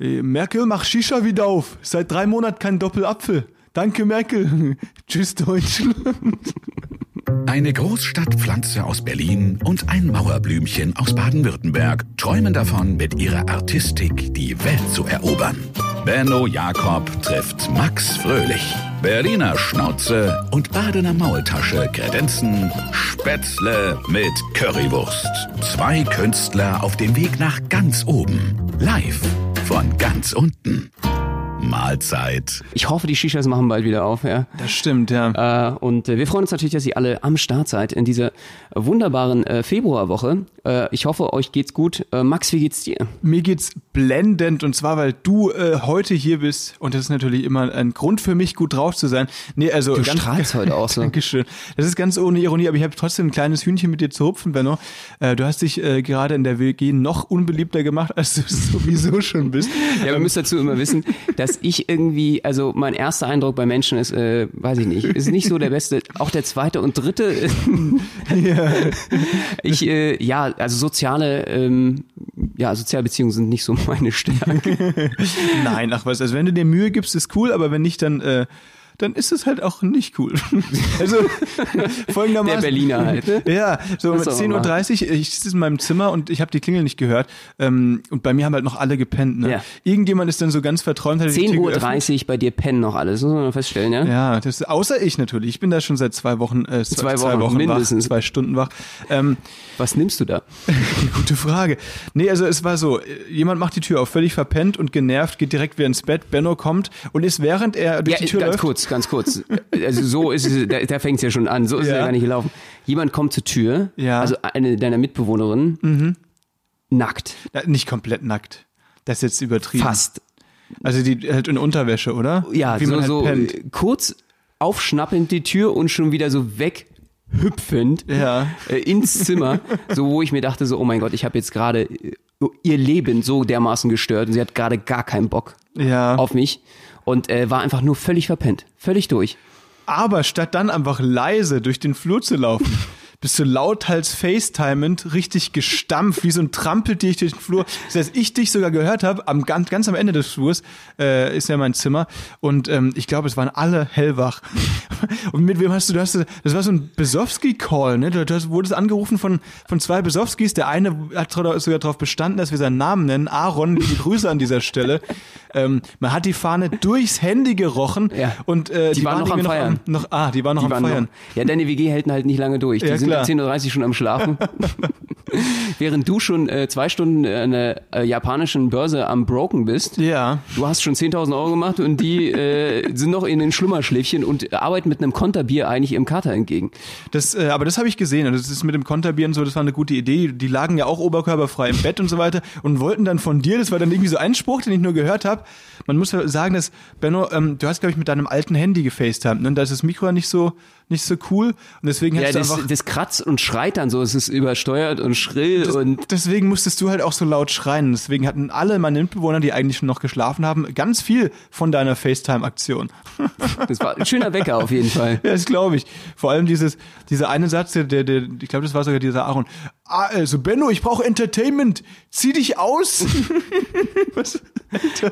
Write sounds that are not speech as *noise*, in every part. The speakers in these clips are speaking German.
Äh, Merkel, mach Shisha wieder auf. Seit drei Monaten kein Doppelapfel. Danke, Merkel. *laughs* Tschüss, Deutschland. Eine Großstadtpflanze aus Berlin und ein Mauerblümchen aus Baden-Württemberg träumen davon, mit ihrer Artistik die Welt zu erobern. Benno Jakob trifft Max Fröhlich. Berliner Schnauze und Badener Maultasche kredenzen Spätzle mit Currywurst. Zwei Künstler auf dem Weg nach ganz oben. Live von ganz unten. Mahlzeit. Ich hoffe, die Shishas machen bald wieder auf, ja. Das stimmt, ja. Äh, und äh, wir freuen uns natürlich, dass ihr alle am Start seid in dieser wunderbaren äh, Februarwoche. Äh, ich hoffe, euch geht's gut. Äh, Max, wie geht's dir? Mir geht's blendend und zwar, weil du äh, heute hier bist und das ist natürlich immer ein Grund für mich, gut drauf zu sein. Nee, also Du ganz, strahlst heute auch *laughs* so. Dankeschön. Das ist ganz ohne Ironie, aber ich habe trotzdem ein kleines Hühnchen mit dir zu hupfen, Benno. Äh, du hast dich äh, gerade in der WG noch unbeliebter gemacht, als du es *laughs* sowieso schon bist. Ja, wir müssen dazu immer wissen, dass ich irgendwie, also mein erster Eindruck bei Menschen ist, äh, weiß ich nicht, ist nicht so der beste. Auch der zweite und dritte. äh, ja. Ich, äh, ja, also soziale, ähm, ja, Sozialbeziehungen sind nicht so *laughs* meine Stärke. Nein, ach was, also wenn du dir Mühe gibst, ist cool, aber wenn nicht, dann, äh, dann ist es halt auch nicht cool. *laughs* Also folgendermaßen. Der Berliner halt, ne? Ja, so man 10.30 Uhr, ich sitze in meinem Zimmer und ich habe die Klingel nicht gehört. Ähm, und bei mir haben halt noch alle gepennt. Ne? Ja. Irgendjemand ist dann so ganz verträumt, hat die 10.30 Tür Uhr bei dir pennen noch alles, muss man mal feststellen, ja? Ja, das außer ich natürlich. Ich bin da schon seit zwei Wochen, äh, zwei, Zwei Wochen, mindestens. wach, zwei Stunden wach. Ähm, Was nimmst du da? *laughs* Gute Frage. Nee, also es war so, äh, jemand macht die Tür auf, völlig verpennt und genervt, geht direkt wieder ins Bett, Benno kommt und ist während er durch Ja, die Tür ganz läuft, kurz, ganz kurz. Also so ist es, da, da fängt es ja schon an. So ist es Ja. ja gar nicht gelaufen. Jemand kommt zur Tür, Ja. Mhm. also eine deiner Mitbewohnerinnen, nackt, Na, nicht komplett nackt. Das ist jetzt übertrieben. fast. Also die halt in Unterwäsche, oder? Ja, Wie so, man halt so pennt. äh, kurz aufschnappend die Tür und schon wieder so weghüpfend Ja. äh, ins Zimmer, so wo ich mir dachte so, oh mein Gott, ich habe jetzt gerade äh, ihr Leben so dermaßen gestört und sie hat gerade gar keinen Bock Ja. auf mich und äh, war einfach nur völlig verpennt, völlig durch. Aber statt dann einfach leise durch den Flur zu laufen, *laughs* bist du lauthals facetimend richtig gestampft, wie so ein Trampeltier durch den Flur. Das heißt, ich dich sogar gehört habe, am, ganz, ganz am Ende des Flurs äh, ist ja mein Zimmer und ähm, ich glaube, es waren alle hellwach. *laughs* Und mit wem hast du, du hast, das war so ein Besowski-Call, ne? Du, du hast, wurdest angerufen von, von zwei Besowskis. Der eine hat sogar darauf bestanden, dass wir seinen Namen nennen. Aaron, liebe Grüße an dieser Stelle. *laughs* Ähm, man hat die Fahne durchs Handy gerochen Ja. und äh, Die waren noch am Feiern. Noch, ah, die waren noch Die am waren Feiern. noch, ja, deine WG hält halt nicht lange durch. Die Ja, sind klar. um 10.30 Uhr schon am Schlafen. *laughs* Während du schon äh, zwei Stunden an der äh, japanischen Börse am Broken bist. Ja. Du hast schon 10.000 Euro gemacht und die äh, sind noch in den Schlummerschläfchen und arbeiten mit einem Konterbier eigentlich ihrem Kater entgegen. Das, äh, aber das habe ich gesehen. Und das ist mit dem Konterbier und so, das war eine gute Idee. Die lagen ja auch oberkörperfrei im Bett und so weiter und wollten dann von dir, das war dann irgendwie so ein Spruch, den ich nur gehört habe. Man muss ja sagen, dass, Benno, ähm, du hast, glaube ich, mit deinem alten Handy gefacetimed, ne? Da ist das Mikro nicht so, nicht so cool. Und deswegen Ja, hast du das, einfach. das kratzt und schreit dann so. Es ist übersteuert und schrill und Deswegen musstest du halt auch so laut schreien. Deswegen hatten alle meine Mitbewohner, die eigentlich schon noch geschlafen haben, ganz viel von deiner FaceTime-Aktion. *laughs* das war ein schöner Wecker auf jeden Fall. Ja, das glaube ich. Vor allem dieses, dieser eine Satz, der, der, der ich glaube, das war sogar dieser Aaron. Ah, also Benno, ich brauche Entertainment. Zieh dich aus. *laughs* Was?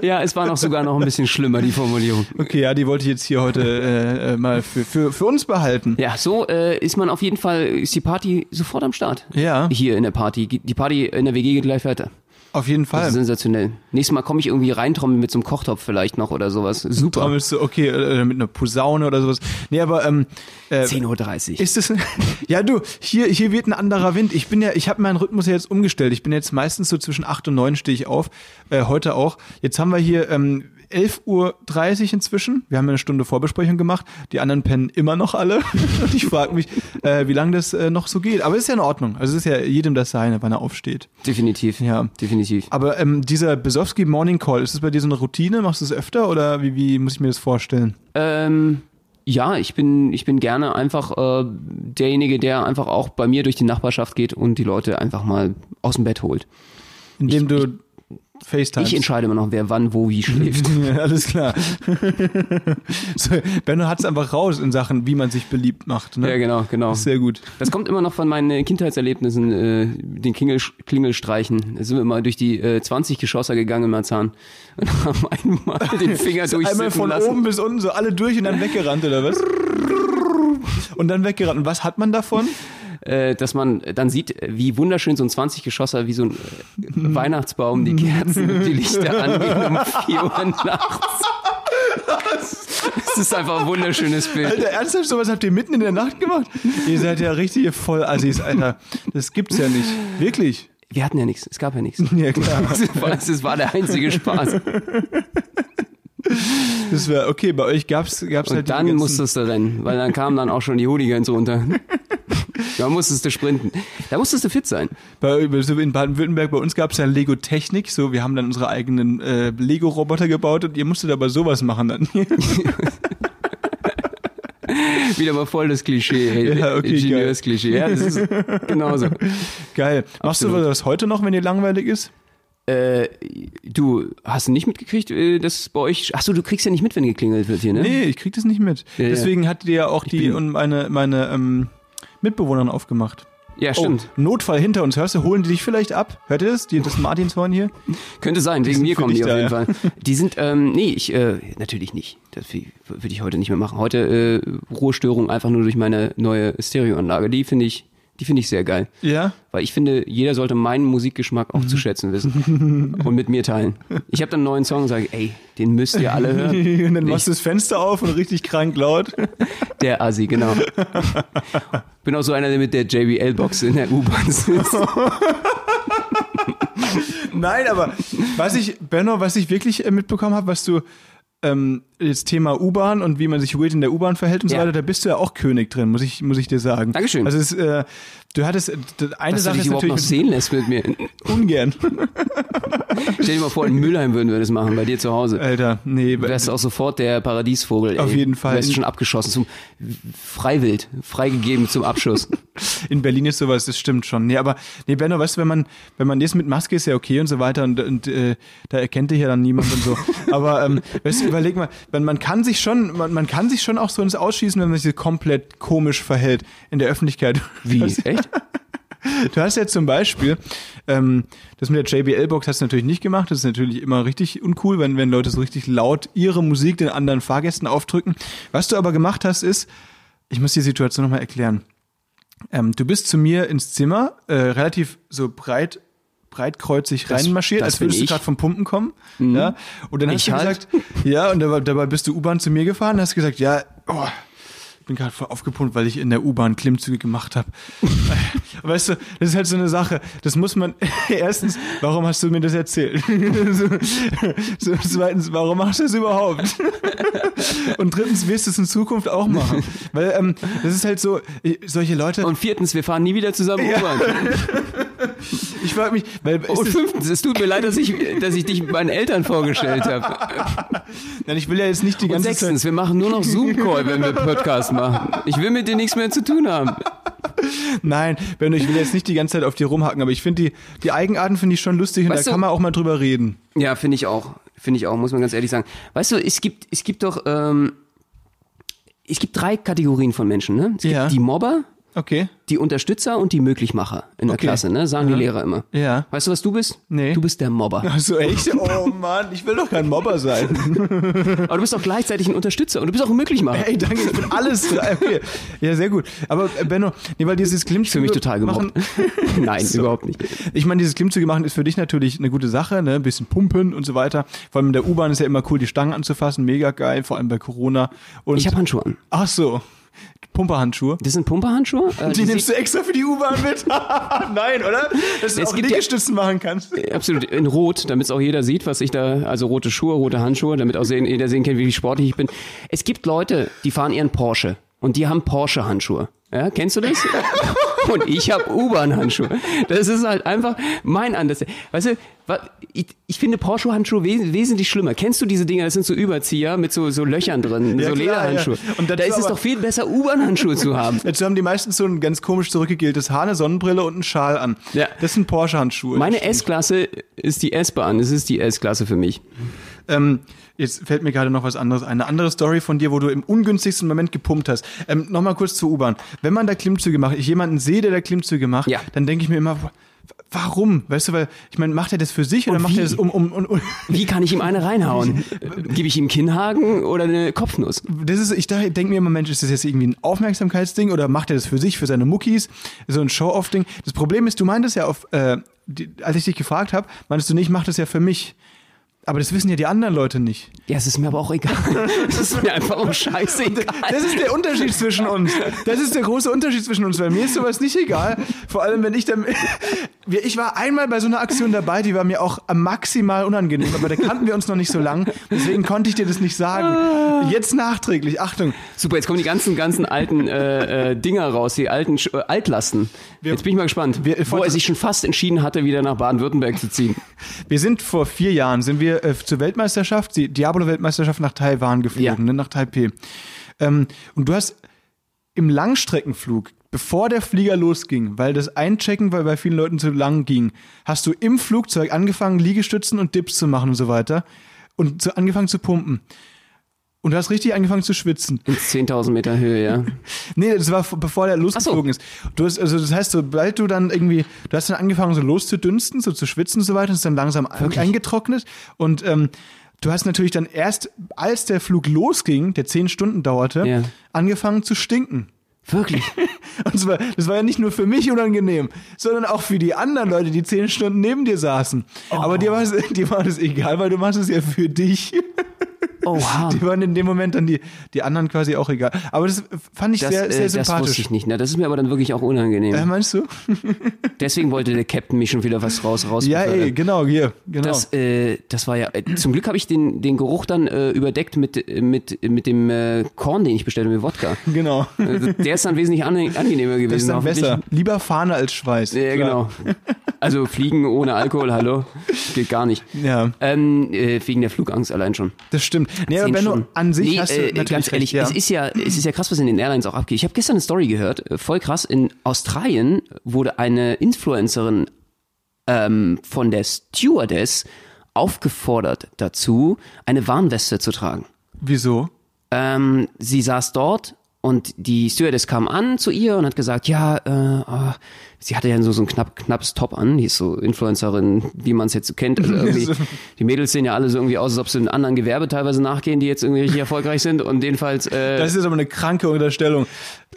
Ja, es war noch sogar noch ein bisschen schlimmer, die Formulierung. Okay, ja, die wollte ich jetzt hier heute äh, äh, mal für, für, für uns behalten. Ja, so äh, ist man auf jeden Fall, ist die Party sofort am Start. Ja. Hier in der Party. Die Party in der WG geht gleich weiter. Auf jeden Fall. sensationell. Nächstes Mal komme ich irgendwie reintrommeln mit so einem Kochtopf vielleicht noch oder sowas. Super. Trommelst du, okay, äh, mit einer Posaune oder sowas. Nee, aber ähm, äh, 10.30 Uhr. Ist es? *laughs* Ja, du, hier, hier weht ein anderer Wind. Ich bin ja, ich habe meinen Rhythmus ja jetzt umgestellt. Ich bin jetzt meistens so zwischen 8 und 9 stehe ich auf. Äh, heute auch. Jetzt haben wir hier ähm, 11.30 Uhr inzwischen. Wir haben eine Stunde Vorbesprechung gemacht. Die anderen pennen immer noch alle. *laughs* und ich frage mich, äh, wie lange das äh, noch so geht. Aber es ist ja in Ordnung. Also es ist ja jedem das Seine, wann er aufsteht. Definitiv. Ja. Definitiv. Aber ähm, dieser Besowski Morning Call, ist das bei dir so eine Routine? Machst du es öfter oder wie, wie muss ich mir das vorstellen? Ähm, ja, ich bin, ich bin gerne einfach äh, derjenige, der einfach auch bei mir durch die Nachbarschaft geht und die Leute einfach mal aus dem Bett holt. Indem du FaceTime. Ich entscheide immer noch, wer wann, wo, wie schläft. *laughs* Ja, alles klar. *laughs* so, Benno hat es einfach raus in Sachen, wie man sich beliebt macht. Ne? Ja, genau, genau. Sehr gut. Das kommt immer noch von meinen Kindheitserlebnissen, äh, den Klingel, Klingelstreichen. Da sind wir mal durch die äh, 20 Geschosser gegangen in Marzahn und haben einmal den Finger *laughs* durchsippen Einmal von lassen. oben bis unten so alle durch und dann weggerannt, oder was? *laughs* Und dann weggerannt. Und was hat man davon? äh, dass man dann sieht, wie wunderschön so ein 20 Geschosser, wie so ein äh, Weihnachtsbaum, die Kerzen und die Lichter angehen um 4 Uhr nachts. *laughs* Das ist einfach ein wunderschönes Bild. Alter, ernsthaft, sowas habt ihr mitten in der Nacht gemacht? Ihr seid ja richtige Vollassis, Alter. Das gibt's ja nicht. Wirklich. Wir hatten ja nichts, es gab ja nichts. Ja, klar. *laughs* Das war, das war der einzige Spaß. Das wäre, okay, bei euch gab's, gab's halt Und die dann musstest du rennen, weil dann kamen dann auch schon die Hooligans runter. *laughs* Da musstest du sprinten. Da musstest du fit sein. Bei, so in Baden-Württemberg, bei uns gab es ja Lego Technik, so wir haben dann unsere eigenen äh, Lego-Roboter gebaut und ihr musstet aber sowas machen dann. *laughs* Wieder mal voll das Klischee, Ja, okay, Ingenieursklischee. Ja, das ist genauso. *laughs* Geil. Machst Absolut. du das heute noch, wenn dir langweilig ist? Äh, du hast nicht mitgekriegt, äh, dass bei euch. Achso, du kriegst ja nicht mit, wenn geklingelt wird hier, ne? Nee, ich krieg das nicht mit. Ja, ja. Deswegen hattet ihr ja auch die und meine, meine ähm, Mitbewohnerin aufgemacht. Ja, stimmt. Oh, Notfall hinter uns. Hörst du, holen die dich vielleicht ab? Hört ihr das? Die, das Martinshorn hier? Könnte sein, wegen mir kommen die auf da, jeden ja. Fall. Die sind, ähm, nee, ich, äh, natürlich nicht. Das würde ich heute nicht mehr machen. Heute äh, Ruhestörung einfach nur durch meine neue Stereoanlage. Die finde ich, die finde ich sehr geil. Ja. Weil ich finde, jeder sollte meinen Musikgeschmack auch zu schätzen wissen. *laughs* und mit mir teilen. Ich habe dann einen neuen Song und sage, ey, den müsst ihr alle hören. *laughs* und dann machst du das Fenster auf und richtig krank laut. *laughs* Der Assi, genau. Bin auch so einer, der mit der JBL-Box in der U-Bahn sitzt. Nein, aber was ich, Benno, was ich wirklich äh, mitbekommen habe, was du ähm, jetzt Thema U-Bahn und wie man sich weird in der U-Bahn verhält und so Ja. weiter, da bist du ja auch König drin, muss ich, muss ich dir sagen. Dankeschön. Also es, äh, du hattest äh, d- eine Dass du Sache dich ist überhaupt noch sehen lässt mit mir. *laughs* ungern. Stell dir mal vor, in Mülheim würden wir das machen, bei dir zu Hause. Alter, nee, Du wärst auch sofort der Paradiesvogel. Auf ey. jeden Fall. Du wärst schon abgeschossen, zum Freiwild, freigegeben zum Abschuss. *laughs* in Berlin ist sowas, das stimmt schon. Nee, aber nee, Benno, weißt du, wenn man wenn man jetzt mit Maske ist ja okay und so weiter und, und äh, da erkennt dich ja dann niemand und so. *laughs* Aber ähm, weißt du, überleg mal, wenn man kann sich schon man, man kann sich schon auch so ins Ausschießen, wenn man sich komplett komisch verhält in der Öffentlichkeit. Wie? Echt? *laughs* Du hast ja zum Beispiel, ähm, das mit der JBL-Box hast du natürlich nicht gemacht. Das ist natürlich immer richtig uncool, wenn, wenn Leute so richtig laut ihre Musik den anderen Fahrgästen aufdrücken. Was du aber gemacht hast, ist, ich muss die Situation nochmal erklären. Ähm, du bist zu mir ins Zimmer, äh, relativ so breit, breitkreuzig Das- reinmarschiert, das als würdest du. Mhm. gerade vom Pumpen kommen. Ja? Und dann hast Ich du halt. gesagt, ja, und dabei, dabei bist du U-Bahn zu mir gefahren, hast gesagt, ja, oh, ich bin gerade voll aufgepumpt, weil ich in der U-Bahn Klimmzüge gemacht habe. *laughs* weißt du, das ist halt so eine Sache. Das muss man *laughs* erstens, warum hast du mir das erzählt? *laughs* so, zweitens, warum machst du das überhaupt? Und drittens, wirst du es in Zukunft auch machen. Weil ähm, das ist halt so, solche Leute, Und viertens, wir fahren nie wieder zusammen U-Bahn. Ich frage mich, weil Und fünftens, es tut mir leid, dass ich, dass ich dich meinen Eltern vorgestellt habe. *laughs* nein, ich will ja jetzt nicht die Und ganze sechstens, wir machen nur noch Zoom-Call, wenn wir Podcast machen. Ich will mit dir nichts mehr zu tun haben. Zeit, nein, Benno, ich will jetzt nicht die ganze Zeit auf dir rumhacken, aber ich finde die, die Eigenarten finde ich schon lustig und Weißt da du- kann man auch mal drüber reden. Ja, finde ich auch. Finde ich auch, muss man ganz ehrlich sagen. Weißt du, es gibt, es gibt doch, ähm, es gibt drei Kategorien von Menschen, ne? Es gibt Ja. die Mobber, Okay. die Unterstützer und die Möglichmacher in der Okay. Klasse, ne? Sagen die Lehrer immer. Ja. Weißt du, was du bist? Nee. Du bist der Mobber. Ach so, echt? *laughs* Oh Mann, ich will doch kein Mobber sein. *laughs* Aber du bist auch gleichzeitig ein Unterstützer und du bist auch ein Möglichmacher. Ey, danke, ich bin alles drei. *laughs* Okay. Ja, sehr gut. Aber äh, Benno, nee, weil dieses Klimmzüge Für mich total machen, gemobbt. Nein, überhaupt nicht. Ich meine, dieses Klimmzüge machen ist für dich natürlich eine gute Sache, ne? Ein bisschen pumpen und so weiter. Vor allem in der U-Bahn ist ja immer cool, die Stangen anzufassen, mega geil, vor allem bei Corona. Und Ich habe Handschuhe an. Ach so, Pumperhandschuhe. Das sind Pumperhandschuhe. Äh, Die die nimmst du extra für die U-Bahn mit? *laughs* *laughs* Nein, oder? Dass du Es auch gibt ja- Liegestützen machen kannst. sieht- Absolut, in Rot, damit es auch jeder sieht, was ich da, also rote Schuhe, rote Handschuhe, damit auch sehen, jeder sehen kann, wie sportlich ich bin. Es gibt Leute, die fahren ihren Porsche und die haben Porsche-Handschuhe. Ja, kennst du das? *laughs* *laughs* und ich habe U-Bahn-Handschuhe. Das ist halt einfach mein Anders. Weißt du, ich, ich finde Porsche-Handschuhe wes wesentlich schlimmer. Kennst du diese Dinger? Das sind so Überzieher mit so, so Löchern drin, Ja, so klar, Lederhandschuhe. ja. Und da ist es doch viel besser, U-Bahn-Handschuhe zu haben. Dazu haben die meistens so ein ganz komisch zurückgegeltes Haar, eine Sonnenbrille und einen Schal an. Ja. Das sind Porsche-Handschuhe. Meine S-Klasse ist die S-Bahn. Das ist die S-Klasse für mich. Ähm, jetzt fällt mir gerade noch was anderes ein. Eine andere Story von dir, wo du im ungünstigsten Moment gepumpt hast. Ähm, Nochmal kurz zur U-Bahn. Wenn man da Klimmzüge macht, ich jemanden sehe, der da Klimmzüge macht, Ja. dann denke ich mir immer, warum? Weißt du, weil, ich meine, macht er das für sich oder Und macht wie? er das um, um, um, um *laughs* Wie kann ich ihm eine reinhauen? *laughs* Gebe ich ihm Kinnhaken oder eine Kopfnuss? das ist, ich denke mir immer, Mensch, ist das jetzt irgendwie ein Aufmerksamkeitsding oder macht er das für sich, für seine Muckis? So ein Show-Off-Ding. Das Problem ist, du meintest ja auf, äh, die, als ich dich gefragt habe, meintest du nicht, mach das ja für mich. Aber das wissen ja die anderen Leute nicht. Ja, es ist mir aber auch egal. *laughs* Es ist mir einfach auch scheißegal. Das ist der Unterschied zwischen uns. Das ist der große Unterschied zwischen uns, weil mir ist sowas nicht egal. Vor allem, wenn ich dann. *laughs* Wir- Ich war einmal bei so einer Aktion dabei, die war mir auch maximal unangenehm, aber da kannten wir uns noch nicht so lang. Deswegen konnte ich dir das nicht sagen. Jetzt nachträglich, Achtung. Super, jetzt kommen die ganzen, ganzen alten äh, äh, Dinger raus, die alten äh, Altlasten. jetzt bin ich mal gespannt, wir- wo er sich schon fast entschieden hatte, wieder nach Baden-Württemberg zu ziehen. Wir sind vor vier Jahren, sind wir äh, zur Weltmeisterschaft, die Diablo-Weltmeisterschaft nach Taiwan geflogen, Ja. ne, nach Taipei. Ähm, und du hast im Langstreckenflug, bevor der Flieger losging, weil das Einchecken weil bei vielen Leuten zu lang ging, hast du im Flugzeug angefangen, Liegestützen und Dips zu machen und so weiter und zu, angefangen zu pumpen. Und du hast richtig angefangen zu schwitzen. In 10.000 Meter Höhe, ja. *laughs* Nee, das war bevor der losgeflogen ist. Du hast, also das heißt, sobald du dann irgendwie, du hast dann angefangen so loszudünsten, so zu schwitzen und so weiter, und ist dann langsam Wirklich? eingetrocknet und ähm, du hast natürlich dann erst, als der Flug losging, der zehn Stunden dauerte, Ja. angefangen zu stinken. Wirklich. *laughs* Und zwar, das war ja nicht nur für mich unangenehm, sondern auch für die anderen Leute, die zehn Stunden neben dir saßen. Aber dir war, es, *laughs* dir war das egal, weil du machst es ja für dich. *laughs* Oha. Die waren in dem Moment dann die, die anderen quasi auch egal. Aber das fand ich Das, sehr, sehr äh, das sympathisch. wusste ich nicht. Ne? Das ist mir aber dann wirklich auch unangenehm. Äh, meinst du? *laughs* Deswegen wollte der Captain mich schon wieder was raus raus. Ja, ey, genau, hier, genau. Das, äh, das war ja. Äh, zum Glück habe ich den, den Geruch dann äh, überdeckt mit, mit, mit dem äh, Korn, den ich bestellte, mit Wodka. genau. Also, der ist dann wesentlich ange- angenehmer gewesen. Das ist dann besser. Lieber Fahne als Schweiß. Ja, Klar. genau. Also fliegen ohne Alkohol, hallo, geht gar nicht. Ja, Ähm, äh, wegen der Flugangst allein schon. das stimmt. Nee, aber Benno, an sich nee, hast du äh, natürlich ganz ehrlich, recht, ja. es ist ja, es ist ja krass, was in den Airlines auch abgeht. Ich habe gestern eine Story gehört, äh, voll krass. In Australien wurde eine Influencerin ähm, von der Stewardess aufgefordert dazu, eine Warnweste zu tragen. Wieso? Ähm, sie saß dort und die Stewardess kam an zu ihr und hat gesagt, ja, äh, oh, sie hatte ja so, so ein knapp, knappes Top an, die ist so Influencerin, wie man es jetzt so kennt. Also *laughs* irgendwie, die Mädels sehen ja alle so irgendwie aus, als ob sie in anderen Gewerbe teilweise nachgehen, die jetzt irgendwie richtig erfolgreich sind und jedenfalls äh, Das ist aber eine kranke Unterstellung.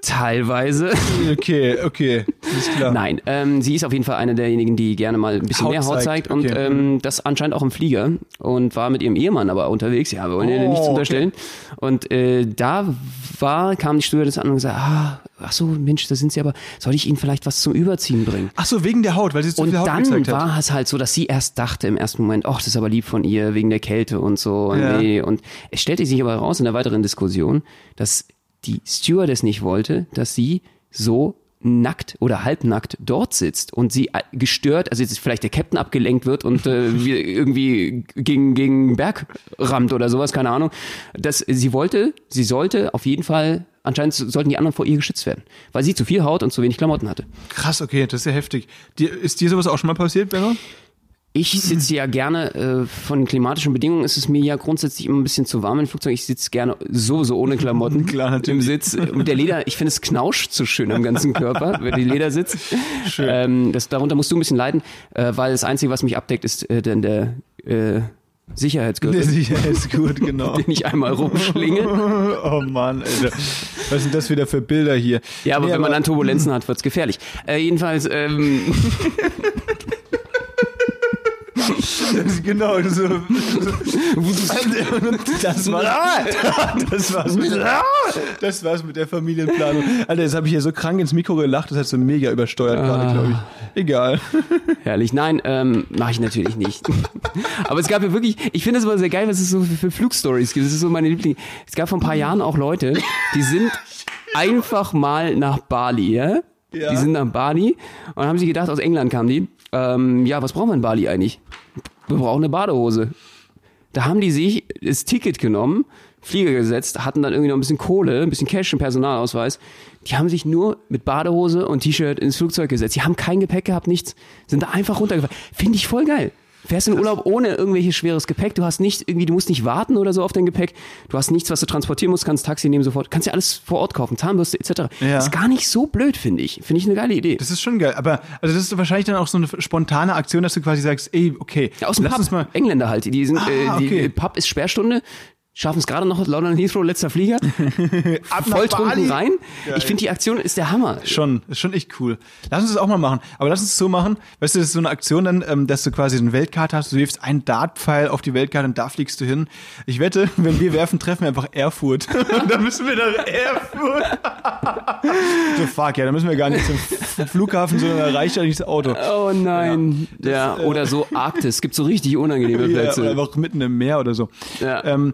Teilweise. *laughs* Okay, okay, ist klar. Nein, ähm, sie ist auf jeden Fall eine derjenigen, die gerne mal ein bisschen Haut mehr Haut zeigt, zeigt und okay. ähm, das anscheinend auch im Flieger und war mit ihrem Ehemann aber unterwegs. Ja, wir wollen ihr Oh, nichts okay. unterstellen. Und äh, da war, kam die Stewardess an und gesagt, ah, ach so, Mensch, da sind sie aber, soll ich ihnen vielleicht was zum Überziehen bringen? Ach so, wegen der Haut, weil sie zu Und viel Haut dann gezeigt hat. war es halt so, dass sie erst dachte im ersten Moment, ach, das ist aber lieb von ihr, wegen der Kälte und so. Und, Ja. nee. und es stellte sich aber heraus in der weiteren Diskussion, dass die Stewardess nicht wollte, dass sie so nackt oder halbnackt dort sitzt und sie äh, gestört, also jetzt vielleicht der Captain abgelenkt wird und äh, *laughs* wie- irgendwie gegen, gegen Berg rammt oder sowas, keine Ahnung. dass sie wollte, sie sollte auf jeden Fall, anscheinend sollten die anderen vor ihr geschützt werden, weil sie zu viel Haut und zu wenig Klamotten hatte. Krass, okay, das ist ja heftig. Dir, ist dir sowas auch schon mal passiert, Benno? Ich *clears throat* sitze ja gerne, äh, von klimatischen Bedingungen ist es mir ja grundsätzlich immer ein bisschen zu warm im Flugzeug. Ich sitze gerne sowieso ohne Klamotten *laughs* Klar, natürlich. im Sitz. Und der Leder, ich finde es knauscht so schön am ganzen Körper, *laughs* wenn die Leder sitzt. Ähm, das, darunter musst du ein bisschen leiden, äh, weil das Einzige, was mich abdeckt, ist äh, dann der äh, Sicherheitsgürtel, ist gut, *laughs* genau. den ich einmal rumschlinge. Oh Mann, Alter. Was sind das wieder für Bilder hier? Ja, aber Nee, wenn man dann Turbulenzen hat, wird's gefährlich. Äh, jedenfalls, ähm, *laughs* genau, so, das war das war's mit, das war's mit der Familienplanung. Alter, jetzt habe ich hier so krank ins Mikro gelacht, das hat so mega übersteuert gerade, glaube ich. Egal. Herrlich. Nein, ähm, mache ich natürlich nicht. *laughs* Aber es gab ja wirklich, ich finde es immer sehr geil, was es so für, für Flugstories gibt. Das ist so meine Liebling. Es gab vor ein paar Jahren auch Leute, die sind einfach mal nach Bali, ja? Die sind am Bali und haben sich gedacht, aus England kamen die. Ähm, ja, was brauchen wir in Bali eigentlich? Wir brauchen eine Badehose. Da haben die sich das Ticket genommen, Flieger gesetzt, hatten dann irgendwie noch ein bisschen Kohle, ein bisschen Cash und Personalausweis. Die haben sich nur mit Badehose und T-Shirt ins Flugzeug gesetzt. Die haben kein Gepäck gehabt, nichts. Sind da einfach runtergefahren. Finde ich voll geil. Fährst in Urlaub ohne irgendwelches schweres Gepäck. Du hast nicht irgendwie, du musst nicht warten oder so auf dein Gepäck. Du hast nichts, was du transportieren musst, kannst Taxi nehmen sofort. Kannst ja alles vor Ort kaufen, Zahnbürste etc. Ja. Ist gar nicht so blöd, finde ich. Finde ich eine geile Idee. Das ist schon geil. Aber also das ist wahrscheinlich dann auch so eine spontane Aktion, dass du quasi sagst, ey, okay, Ja, aus dem lass Pub. uns mal. Engländer halt. Die sind, Ah, äh, die okay. Pub ist Sperrstunde. Schaffen es gerade noch, London Heathrow, letzter Flieger. *laughs* Volltrunken rein. Ich finde, die Aktion ist der Hammer. Schon, ist schon echt cool. Lass uns das auch mal machen. Aber lass uns es so machen, weißt du, das ist so eine Aktion dann, ähm, dass du quasi eine Weltkarte hast, du wirfst einen Dartpfeil auf die Weltkarte und da fliegst du hin. Ich wette, wenn wir werfen, treffen wir einfach Erfurt. *laughs* und dann müssen wir nach Erfurt. *laughs* so fuck, ja, dann müssen wir gar nicht zum Flughafen, sondern da reicht ja nicht das Auto. Oh nein. Ja, oder so Arktis. Gibt so richtig unangenehme Ja, Plätze. oder einfach mitten im Meer oder so. Ja. Ähm,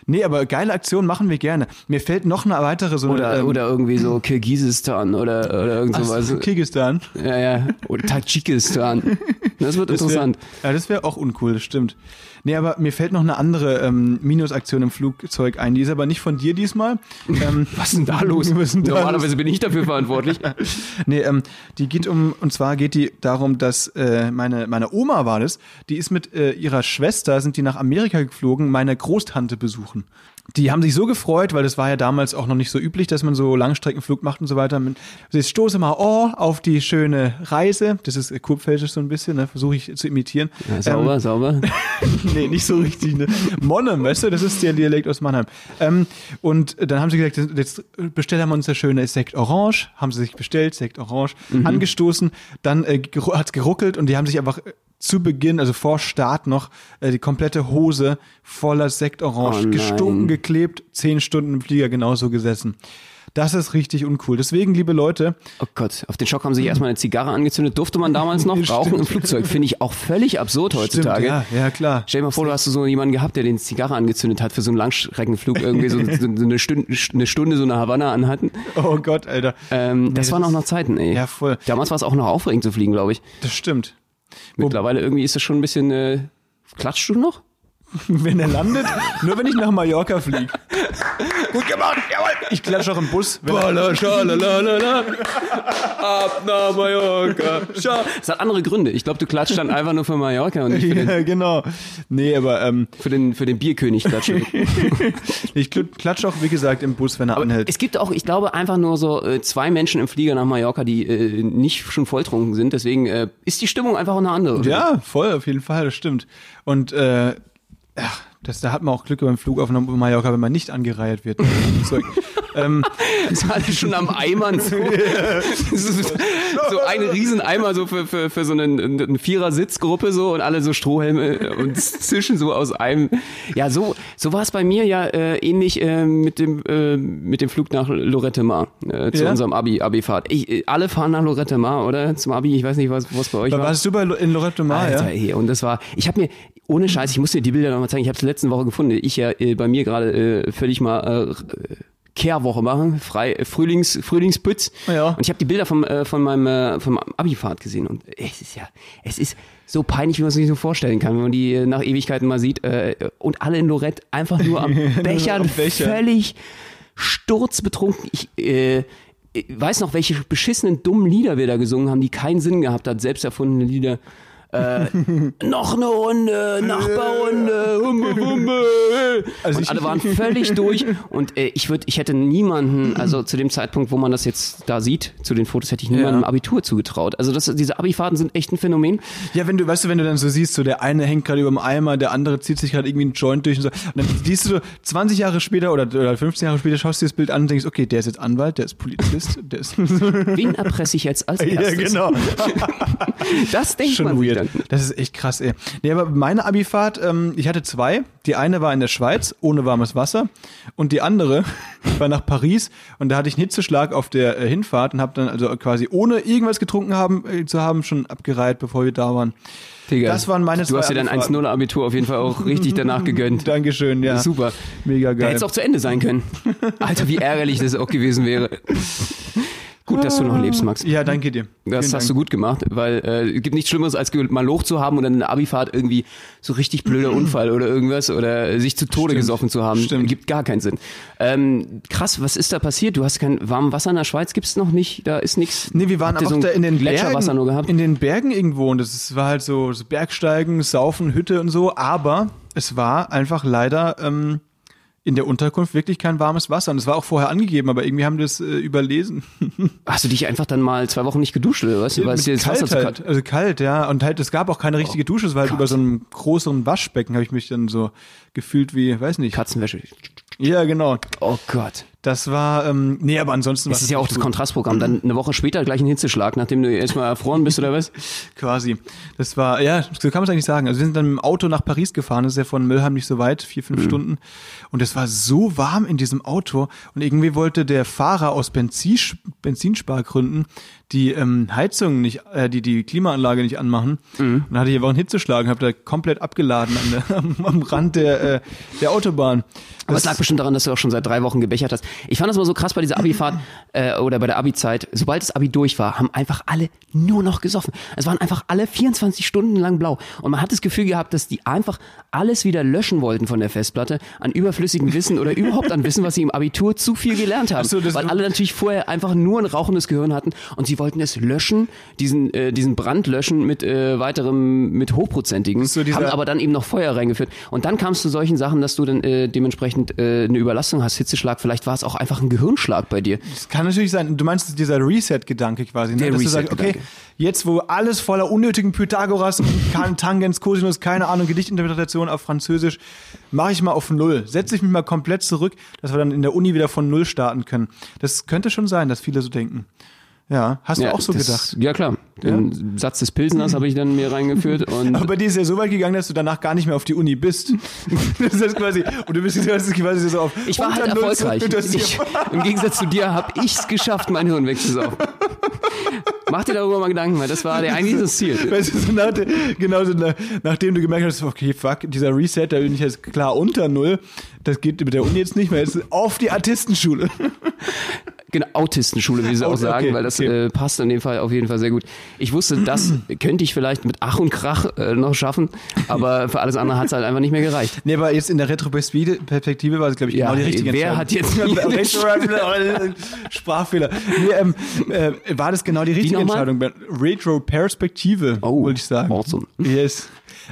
nee, aber geile Aktion machen wir gerne. Mir fällt noch eine weitere so Oder, eine, ähm, oder irgendwie so Kirgisistan oder, oder irgend sowas. Kirgisistan. Ja, ja. Oder Tadschikistan. Das wird interessant. Wär, ja, das wäre auch uncool, das stimmt. Nee, aber mir fällt noch eine andere ähm, Minusaktion im Flugzeug ein. Die ist aber nicht von dir diesmal. Ähm, *laughs* Was ist denn da *laughs* los? Denn da Normalerweise bin ich dafür verantwortlich. *laughs* nee, ähm, die geht um, und zwar geht die darum, dass äh, meine, meine Oma war das, die ist mit äh, ihrer Schwester, sind die nach Amerika geflogen, meine Großtante besuchen. Die haben sich so gefreut, weil das war ja damals auch noch nicht so üblich, dass man so Langstreckenflug macht und so weiter. Sie stoße mal oh, auf die schöne Reise. Das ist äh, kurpfälschisch so ein bisschen, ne? versuche ich zu imitieren. Ja, sauber, sauber. *laughs* nee, nicht so richtig. Ne? Monnem, weißt du, das ist der Dialekt aus Mannheim. Ähm, und dann haben sie gesagt, jetzt bestellen wir uns der schöne Sekt Orange. Haben sie sich bestellt, Sekt Orange, angestoßen. Dann äh, geru- hat's geruckelt und die haben sich einfach äh, zu Beginn, also vor Start noch, äh, die komplette Hose voller Sekt Orange Oh gestunken, geklebt, zehn Stunden im Flieger genauso gesessen. Das ist richtig uncool. Deswegen, liebe Leute, Oh Gott, auf den Schock haben sich erstmal eine Zigarre angezündet. Durfte man damals noch *laughs* rauchen im Flugzeug? Finde ich auch völlig absurd heutzutage. Stimmt, ja, ja klar. Stell dir mal vor, du hast so jemanden gehabt, der den Zigarre angezündet hat für so einen Langstreckenflug, irgendwie so, so eine, Stunde, eine Stunde so eine Havanna anhatten. Oh Gott, Alter. Ähm, das Nee, waren auch noch Zeiten, ey. Ja, voll. Damals war es auch noch aufregend zu fliegen, glaube ich. Das stimmt. Mittlerweile irgendwie ist das schon ein bisschen, äh, klatschst du noch? *laughs* Wenn er landet, nur wenn ich nach Mallorca fliege. Gut gemacht, jawohl. Ich klatsche auch im Bus. Ab nach Mallorca. Das hat andere Gründe. Ich glaube, du klatscht dann einfach nur für Mallorca und nicht für den, ja, genau. Nee, aber ähm, für den, für den Bierkönig klatschen. *laughs* ich kl- klatsche auch, wie gesagt, im Bus, wenn er anhält. Es gibt auch, ich glaube, einfach nur so äh, zwei Menschen im Flieger nach Mallorca, die äh, nicht schon volltrunken sind. Deswegen äh, ist die Stimmung einfach auch eine andere. Ja, voll, auf jeden Fall, das stimmt. Und äh, ach, das, da hat man auch Glück beim Flug auf Mallorca, wenn man nicht angereiht wird. *laughs* ähm, Das war alles schon am Eimern so. *laughs* so, ein Rieseneimer so für, für, für so eine, eine Vierer-Sitzgruppe so und alle so Strohhelme und zischen so aus einem. Ja, so, so war es bei mir ja äh, ähnlich äh, mit, dem, äh, mit dem Flug nach Lorette Mar, äh, zu Ja? unserem Abi, Abi-Fahrt. Ich, äh, alle fahren nach Lorette Mar, oder? Zum Abi, ich weiß nicht, was, was bei euch war. warst du bei, in Lorette Mar, Alter, ja? ey, und das war, ich habe mir, ohne Scheiß, ich muss dir die Bilder nochmal zeigen, ich habe es letzte Woche gefunden, ich ja äh, bei mir gerade äh, völlig mal äh, Kehrwoche machen, frei, äh, Frühlings, Frühlingspütz. Ja. Und ich habe die Bilder vom, äh, von meinem äh, vom Abifahrt gesehen und es ist ja, es ist so peinlich, wie man es sich so vorstellen kann, wenn man die äh, nach Ewigkeiten mal sieht äh, und alle in Lorette einfach nur am *laughs* Bechern, am Bechern. völlig sturzbetrunken. Ich äh, ich weiß noch, welche beschissenen dummen Lieder wir da gesungen haben, die keinen Sinn gehabt hat, selbst erfundene Lieder. Äh, noch eine Runde, Nachbarrunde, Humbe, Humbe. Also und alle waren völlig durch und äh, ich würde, ich hätte niemanden, also zu dem Zeitpunkt, wo man das jetzt da sieht, zu den Fotos hätte ich niemandem Ja. Abitur zugetraut. Also das, diese Abifahrten sind echt ein Phänomen. Ja, wenn du, weißt du, wenn du dann so siehst, so der eine hängt gerade über dem Eimer, der andere zieht sich gerade irgendwie einen Joint durch und so. Und dann siehst du so 20 Jahre später oder, oder 15 Jahre später, schaust du dir das Bild an und denkst, okay, der ist jetzt Anwalt, der ist Polizist, der ist. Wen erpresse ich jetzt als *laughs* erstes? ja, genau. *laughs* Das denkt Schon man weird. *laughs* Das ist echt krass, ey. Nee, aber meine Abifahrt, ähm, ich hatte zwei. Die eine war in der Schweiz, ohne warmes Wasser. Und die andere *laughs* war nach Paris. Und da hatte ich einen Hitzeschlag auf der äh, Hinfahrt und habe dann also quasi ohne irgendwas getrunken haben, äh, zu haben schon abgereiht, bevor wir da waren. Digga, Das waren meine Du hast dir dein Abifahrten. 1-0 Abitur auf jeden Fall auch richtig danach gegönnt. *laughs* Dankeschön, ja. Super. Mega Da geil. hätte es auch zu Ende sein können. Alter, wie ärgerlich das auch gewesen wäre. Gut, dass du noch lebst, Max. Ja, danke dir. Das Vielen hast du Dank. gut gemacht, weil äh, es gibt nichts Schlimmeres, als mal Loch zu haben und dann in der Abifahrt irgendwie so richtig blöder *clears throat* Unfall oder irgendwas oder sich zu Tode gesoffen zu haben. Stimmt. Gibt gar keinen Sinn. Ähm, krass, was ist da passiert? Du hast kein warmes Wasser in der Schweiz, gibt's noch nicht? Da ist nichts. Nee, wir waren Habt auch so da in den Gletscherwasser Bergen, nur gehabt. in den Bergen irgendwo und das war halt so, so Bergsteigen, Saufen, Hütte und so, aber es war einfach leider ähm, in der Unterkunft wirklich kein warmes Wasser und es war auch vorher angegeben, aber irgendwie haben wir das äh, überlesen. *laughs* Hast du dich einfach dann mal zwei Wochen nicht geduscht oder was? Weil es dir das Wasser kalt zu halt, kalt. also kalt, ja, und halt es gab auch keine richtige Dusche, es war halt über so einem größeren Waschbecken, habe ich mich dann so gefühlt wie, weiß nicht. Katzenwäsche. Ja, genau. Oh Gott. Das war, ähm, nee, aber ansonsten war Das ist ja auch das Kontrastprogramm. Dann eine Woche später gleich ein Hitzeschlag, nachdem du erstmal erfroren bist oder was? *laughs* Quasi. Das war, ja, so kann man es eigentlich sagen. Also wir sind dann mit dem Auto nach Paris gefahren, das ist ja von Müllheim nicht so weit, vier, Mhm. fünf Stunden. Und es war so warm in diesem Auto. Und irgendwie wollte der Fahrer aus Benzin, Benzinspargründen die ähm, Heizung nicht, äh, die, die Klimaanlage nicht anmachen. Mhm. Und dann hatte ich aber einen Hitzeschlag und habe da komplett abgeladen an der, *laughs* am, am Rand der, äh, der Autobahn. Aber es lag bestimmt daran, dass du auch schon seit drei Wochen gebechert hast. Ich fand das mal so krass bei dieser Abifahrt *clears throat* äh, oder bei der Abi-Zeit. Sobald das Abi durch war, haben einfach alle nur noch gesoffen. Es waren einfach alle 24 Stunden lang blau. Und man hat das Gefühl gehabt, dass die einfach alles wieder löschen wollten von der Festplatte an überflüssigem Wissen oder überhaupt an Wissen, was sie im Abitur zu viel gelernt haben. So, Weil alle natürlich vorher einfach nur ein rauchendes Gehirn hatten und sie wollten es löschen, diesen, äh, diesen Brand löschen mit äh, weiterem, mit hochprozentigen, so haben aber dann eben noch Feuer reingeführt. Und dann kam es zu solchen Sachen, dass du dann äh, dementsprechend äh, eine Überlastung hast, Hitzeschlag, vielleicht war es auch einfach ein Gehirnschlag bei dir. Das kann natürlich sein. Du meinst dieser Reset-Gedanke quasi, ne? Der dass du sagst, okay, jetzt wo alles voller unnötigen Pythagoras *laughs* Tangens, Cosinus, keine Ahnung, Gedichtinterpretation auf Französisch, mache ich mal auf Null. Setze ich mich mal komplett zurück, dass wir dann in der Uni wieder von Null starten können. Das könnte schon sein, dass viele so denken. Ja, hast du auch so das, gedacht. Ja, klar. Den Satz des Pilsners habe ich dann mir reingeführt und *laughs* Aber bei dir ist ja so weit gegangen, dass du danach gar nicht mehr auf die Uni bist. *laughs* Das ist quasi, und du bist jetzt quasi so auf. ich war halt erfolgreich. Ich, Im Gegensatz zu dir habe ich es geschafft, mein Hirn wegzusaufen. Mach dir darüber mal Gedanken, weil das war der eigentlich das Ziel. Weißt du, so nach, der- genau so nach, nachdem du gemerkt hast, okay, fuck, dieser Reset, da bin ich jetzt klar unter Null, das geht mit der Uni jetzt nicht mehr, jetzt auf die Artistenschule. *laughs* Genau, Autistenschule, wie sie auch Okay, sagen, weil das okay. äh, passt in dem Fall auf jeden Fall sehr gut. Ich wusste, das *clears throat* könnte ich vielleicht mit Ach und Krach äh, noch schaffen, aber für alles andere hat es halt einfach nicht mehr gereicht. Nee, aber jetzt in der Retroperspektive war es, glaube ich, Ja, genau die richtige wer Entscheidung. hat jetzt *laughs* *laughs* Sprachfehler. Nee, ähm, äh, war das genau die richtige nochmal? Entscheidung? Retro-Perspektive, Oh, wollte ich sagen. awesome. Yes.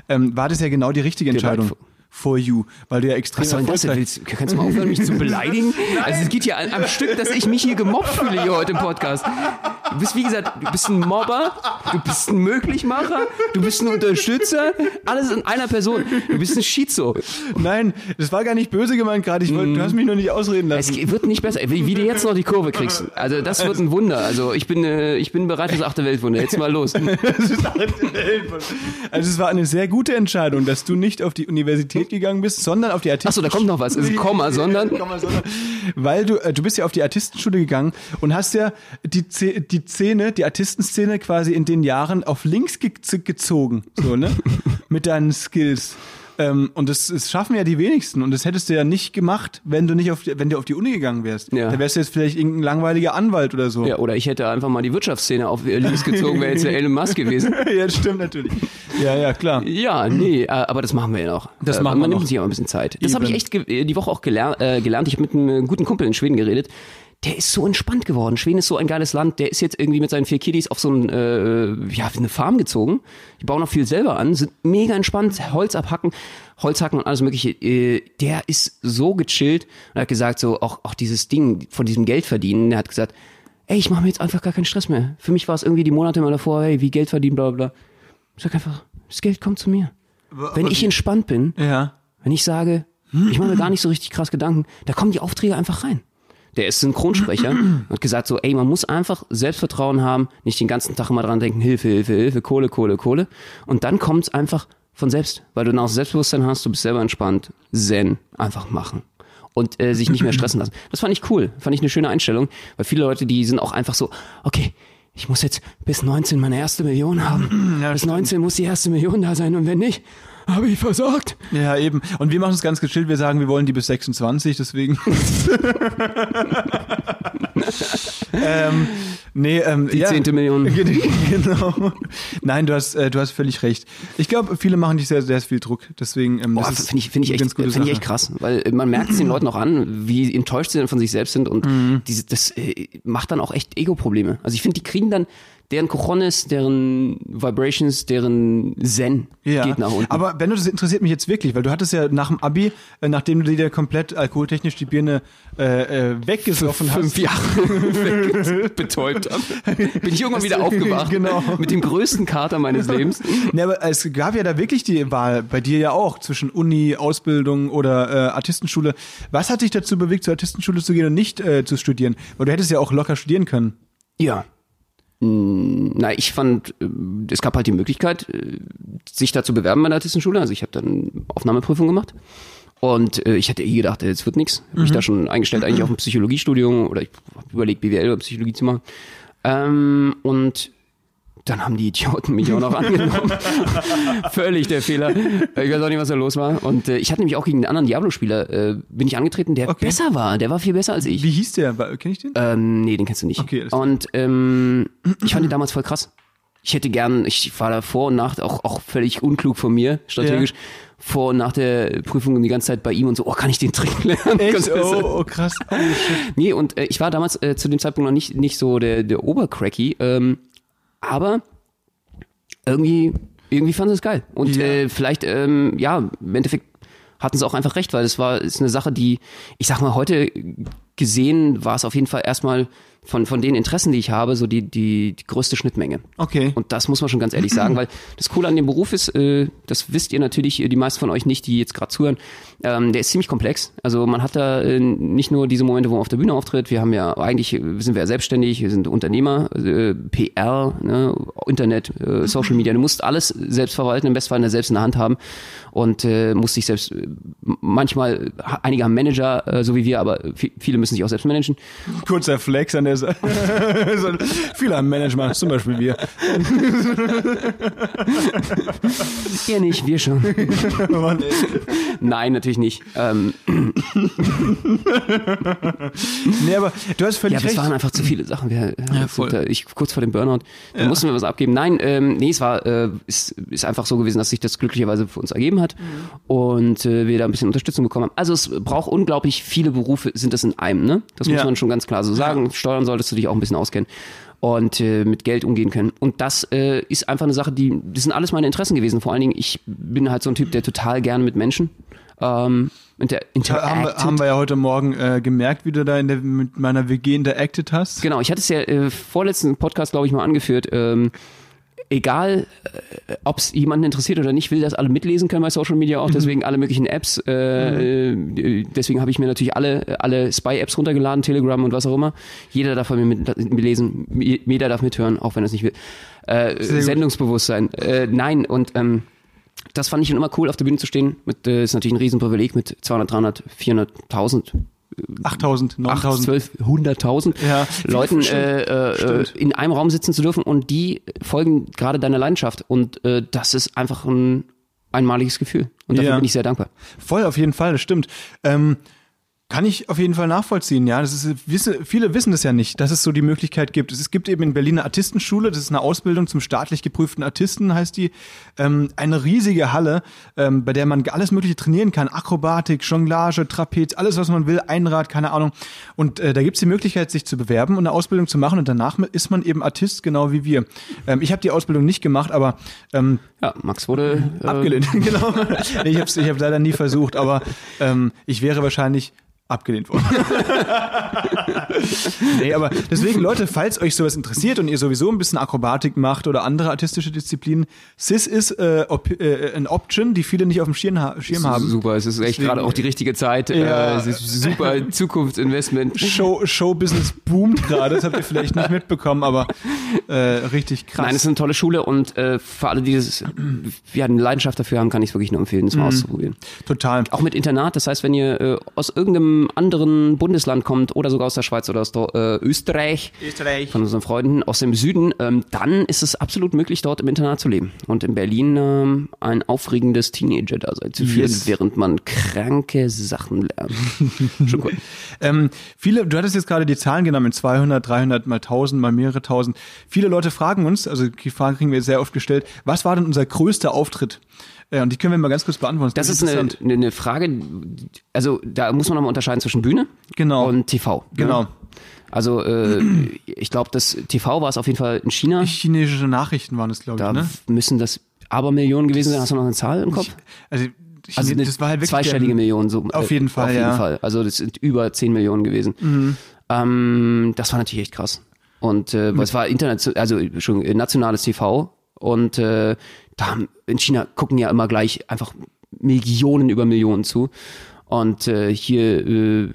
Ähm, war das ja genau die richtige Entscheidung? Gewalt- For you, weil du ja extrem Was soll denn das denn? Willst, kannst du mal aufhören, mich zu beleidigen? *laughs* Also es geht ja am, Stück, dass ich mich hier gemobbt fühle hier heute im Podcast. Du bist, wie gesagt, du bist ein Mobber, du bist ein Möglichmacher, du bist ein Unterstützer, alles in einer Person. Du bist ein Schizo. Nein, das war gar nicht böse gemeint gerade. Ich wollte, du hast mich nur nicht ausreden Es lassen. wird nicht besser. Wie, wie du jetzt noch die Kurve kriegst. Also das wird ein Wunder. Also ich bin, äh, ich bin bereit fürs achte Weltwunder. Jetzt mal los. *laughs* Also es war eine sehr gute Entscheidung, dass du nicht auf die Universität gegangen bist, sondern auf die Artisten. Achso, da kommt noch was. Es ist Komma, sondern. *laughs* Komma, sondern weil du äh, du bist ja auf die Artistenschule gegangen und hast ja die die Szene, die Artistenszene quasi in den Jahren auf links ge gezogen, so ne, *laughs* mit deinen Skills. Ähm, und das, das schaffen ja die wenigsten. Und das hättest du ja nicht gemacht, wenn du nicht auf die, wenn du auf die Uni gegangen wärst. Ja. Da wärst du jetzt vielleicht irgendein langweiliger Anwalt oder so. Ja, oder ich hätte einfach mal die Wirtschaftsszene auf links gezogen, wäre jetzt der *laughs* Elon Musk gewesen. *laughs* ja, das stimmt natürlich. Ja, ja, klar. Ja, nee, äh, aber das machen wir ja noch. Das Äh, machen wir Man noch. nimmt sich aber ein bisschen Zeit. Das habe ich echt ge- die Woche auch geler äh, gelernt. Ich habe mit einem guten Kumpel in Schweden geredet. Der ist so entspannt geworden. Schweden ist so ein geiles Land. Der ist jetzt irgendwie mit seinen vier Kiddies auf so ein, äh, ja, eine Farm gezogen. Die bauen auch viel selber an, sind mega entspannt, Holz abhacken, Holz hacken und alles mögliche. Äh, der ist so gechillt und hat gesagt, so auch, auch dieses Ding von diesem Geld verdienen. Der hat gesagt, ey, ich mache mir jetzt einfach gar keinen Stress mehr. Für mich war es irgendwie die Monate mal davor, hey, wie Geld verdienen, bla bla bla. Ich sag einfach, das Geld kommt zu mir. Wenn ich entspannt bin, Ja. wenn ich sage, ich mache mir gar nicht so richtig krass Gedanken, da kommen die Aufträge einfach rein. Der ist Synchronsprecher *clears throat* und hat gesagt so, ey, man muss einfach Selbstvertrauen haben, nicht den ganzen Tag immer dran denken, Hilfe, Hilfe, Hilfe, Kohle, Kohle, Kohle. Und dann kommt es einfach von selbst, weil du dann auch Selbstbewusstsein hast, du bist selber entspannt, zen, einfach machen. Und äh, sich nicht mehr *clears throat* stressen lassen. Das fand ich cool, fand ich eine schöne Einstellung, weil viele Leute, die sind auch einfach so, okay, ich muss jetzt bis 19 meine erste Million haben. *clears throat* bis 19 muss die erste Million da sein und wenn nicht, *laughs* habe ich versagt. Ja, eben. Und wir machen es ganz gechillt. Wir sagen, wir wollen die bis 26, deswegen. *laughs* ähm, nee, ähm, Die zehnte Million. *laughs* Genau. Nein, du hast, äh, du hast völlig recht. Ich glaube, viele machen dich sehr, sehr viel Druck. Deswegen, ähm, ist finde ich, finde ich, echt, finde ich echt krass, weil äh, man merkt es den Leuten auch an, wie enttäuscht sie dann von sich selbst sind und Mhm. diese, das äh, macht dann auch echt Ego-Probleme. Also ich finde, die kriegen dann deren Cojones, deren Vibrations, deren Zen Ja, geht nach unten. aber Benno, das interessiert mich jetzt wirklich, weil du hattest ja nach dem Abi, äh, nachdem du dir komplett alkoholtechnisch die Birne äh, äh, weggesoffen hast, fünf Jahre *laughs* betäubt habe, bin ich irgendwann wieder aufgewacht Genau. mit dem größten Kater meines *laughs* Lebens. Ne, aber es gab ja da wirklich die Wahl, bei dir ja auch, zwischen Uni, Ausbildung oder äh, Artistenschule. Was hat dich dazu bewegt, zur Artistenschule zu gehen und nicht äh, zu studieren? Weil du hättest ja auch locker studieren können. Ja. Na, ich fand, äh, es gab halt die Möglichkeit, äh, sich da zu bewerben bei der Artistenschule. Also ich habe dann Aufnahmeprüfung gemacht. Und äh, ich hätte eh gedacht, es wird nichts. Hab mich da schon eingestellt, eigentlich auf ein Psychologiestudium oder ich habe überlegt, BWL oder Psychologie zu machen. Ähm, und dann haben die Idioten mich auch noch *laughs* angenommen. Völlig der Fehler. Ich weiß auch nicht, was da los war. Und äh, ich hatte nämlich auch gegen einen anderen Diablo-Spieler, äh, bin ich angetreten, der Okay. besser war. Der war viel besser als ich. Wie hieß der? Kenn ich den? Ähm, nee, den kennst du nicht. Okay, und ähm, ich fand den damals voll krass. Ich hätte gern, ich war da vor und nach, auch, auch völlig unklug von mir, strategisch, vor und nach der Prüfung die ganze Zeit bei ihm und so, oh, kann ich den Trick lernen? Echt? Oh, oh, krass. Oh. Nee, und äh, ich war damals äh, zu dem Zeitpunkt noch nicht, nicht so der, der Obercracky, ähm, aber irgendwie, irgendwie fand es geil. Und Ja. äh, vielleicht, ähm, ja, im Endeffekt hatten sie auch einfach recht, weil es war, ist eine Sache, die, ich sag mal, heute gesehen war es auf jeden Fall erstmal von, von den Interessen, die ich habe, so die, die, die größte Schnittmenge. Okay. Und das muss man schon ganz ehrlich sagen, weil das Coole an dem Beruf ist, äh, das wisst ihr natürlich, äh, die meisten von euch nicht, die jetzt gerade zuhören, ähm, der ist ziemlich komplex. Also man hat da äh, nicht nur diese Momente, wo man auf der Bühne auftritt, wir haben ja eigentlich, äh, sind wir ja selbstständig, wir sind Unternehmer, äh, PR, ne, Internet, äh, Social Media, du musst alles selbst verwalten, im Bestfall selbst in der Hand haben und äh, musst dich selbst, äh, manchmal, einige haben Manager, äh, so wie wir, aber vi- viele müssen sich auch selbst managen. Kurzer Flex an der Seite. *laughs* So, Viele haben Management, zum Beispiel wir. Ihr nicht, wir schon. Nein, natürlich nicht. Ähm, nee, aber du hast völlig Ja, aber es recht. waren einfach zu viele Sachen. Wir, ja, voll. Da, ich kurz vor dem Burnout, da mussten wir was abgeben. Nein, ähm, nee, es war äh, ist, ist einfach so gewesen, dass sich das glücklicherweise für uns ergeben hat und äh, wir da ein bisschen Unterstützung bekommen haben. Also es braucht unglaublich viele Berufe, sind das in einem, ne? Das muss Ja. man schon ganz klar so sagen. Steuern solltest du dich auch ein bisschen auskennen und äh, mit Geld umgehen können. Und das äh, ist einfach eine Sache, die, das sind alles meine Interessen gewesen. Vor allen Dingen, ich bin halt so ein Typ, der total gerne mit Menschen ähm, inter haben, haben wir ja heute Morgen äh, gemerkt, wie du da in der, mit meiner WG interacted hast. Genau, ich hatte es ja äh, vorletzten Podcast, glaube ich, mal angeführt. Ähm, egal, äh, ob es jemanden interessiert oder nicht, will das alle mitlesen können bei Social Media auch, deswegen alle möglichen Apps. Äh, äh, deswegen habe ich mir natürlich alle, alle Spy-Apps runtergeladen, Telegram und was auch immer. Jeder darf von mir mit, mitlesen, jeder darf mithören, auch wenn er es nicht will. Äh. Sendungsbewusstsein. Äh, nein, und ähm, das fand ich schon immer cool, auf der Bühne zu stehen. Mit, äh, ist natürlich ein Riesenprivileg mit 200, 300, 400.000 8000, 8, 9000. 12, 100.000 Ja, Leuten *laughs* äh, äh, in einem Raum sitzen zu dürfen und die folgen gerade deiner Leidenschaft. Und äh, das ist einfach ein einmaliges Gefühl. Und dafür Ja. bin ich sehr dankbar. Voll, auf jeden Fall, das stimmt. Ähm, kann ich auf jeden Fall nachvollziehen, ja. Das ist, wisse, viele wissen das ja nicht, dass es so die Möglichkeit gibt. Es gibt eben in Berlin eine Artistenschule, das ist eine Ausbildung zum staatlich geprüften Artisten, heißt die. Ähm, eine riesige Halle, ähm, bei der man alles Mögliche trainieren kann. Akrobatik, Jonglage, Trapez, alles, was man will, Einrad, keine Ahnung. Und äh, da gibt's die Möglichkeit, sich zu bewerben und eine Ausbildung zu machen. Und danach ist man eben Artist, genau wie wir. Ähm, ich habe die Ausbildung nicht gemacht, aber ähm, Ja, Max wurde äh, Abgelehnt, *laughs* genau. Nee, ich habe ich hab leider nie versucht, aber ähm, ich wäre wahrscheinlich abgelehnt worden. *laughs* nee, aber deswegen, Leute, falls euch sowas interessiert und ihr sowieso ein bisschen Akrobatik macht oder andere artistische Disziplinen, CIS ist äh, op äh, ein Option, die viele nicht auf dem Schirm, ha Schirm haben. Super, es ist echt gerade auch die richtige Zeit. Ja. Äh, es ist super *laughs* Zukunftsinvestment. Show, Showbusiness boomt gerade, das habt ihr vielleicht nicht mitbekommen, aber *laughs* äh, richtig krass. Nein, es ist eine tolle Schule und äh, für alle, die das, ja, eine Leidenschaft dafür haben, kann ich es wirklich nur empfehlen, das mal auszuprobieren. Total. Auch mit Internat, das heißt, wenn ihr äh, aus irgendeinem anderen Bundesland kommt oder sogar aus der Schweiz oder aus der, äh, Österreich, Österreich. von unseren Freunden aus dem Süden, ähm, dann ist es absolut möglich, dort im Internat zu leben und in Berlin ähm, ein aufregendes Teenager-Dasein zu führen, Yes. während man kranke Sachen lernt. *laughs* Schon cool. Ähm, viele, du hattest jetzt gerade die Zahlen genannt, 200, 300, mal 1000, mal mehrere tausend. Viele Leute fragen uns, also die Frage kriegen wir sehr oft gestellt, was war denn unser größter Auftritt? Äh, und die können wir mal ganz kurz beantworten. Das ist eine, eine, Frage, also da muss man nochmal unterscheiden zwischen Bühne Genau. und TV. ne? Genau. Also äh, ich glaube, das TV war es auf jeden Fall in China. Chinesische Nachrichten waren es, glaube da ich, ne? müssen das Abermillionen gewesen sein. Hast du noch eine Zahl im Kopf? Also, Also eine das war halt wirklich zweistellige Millionen. So, Auf äh, jeden Fall, Auf jeden ja. Mhm. Fall. Also das sind über 10 Millionen gewesen. Ähm, das war natürlich echt krass. Und äh, es war Internet, also schon äh, nationales TV und äh, da haben, in China gucken ja immer gleich einfach Millionen über Millionen zu. Und äh, hier äh,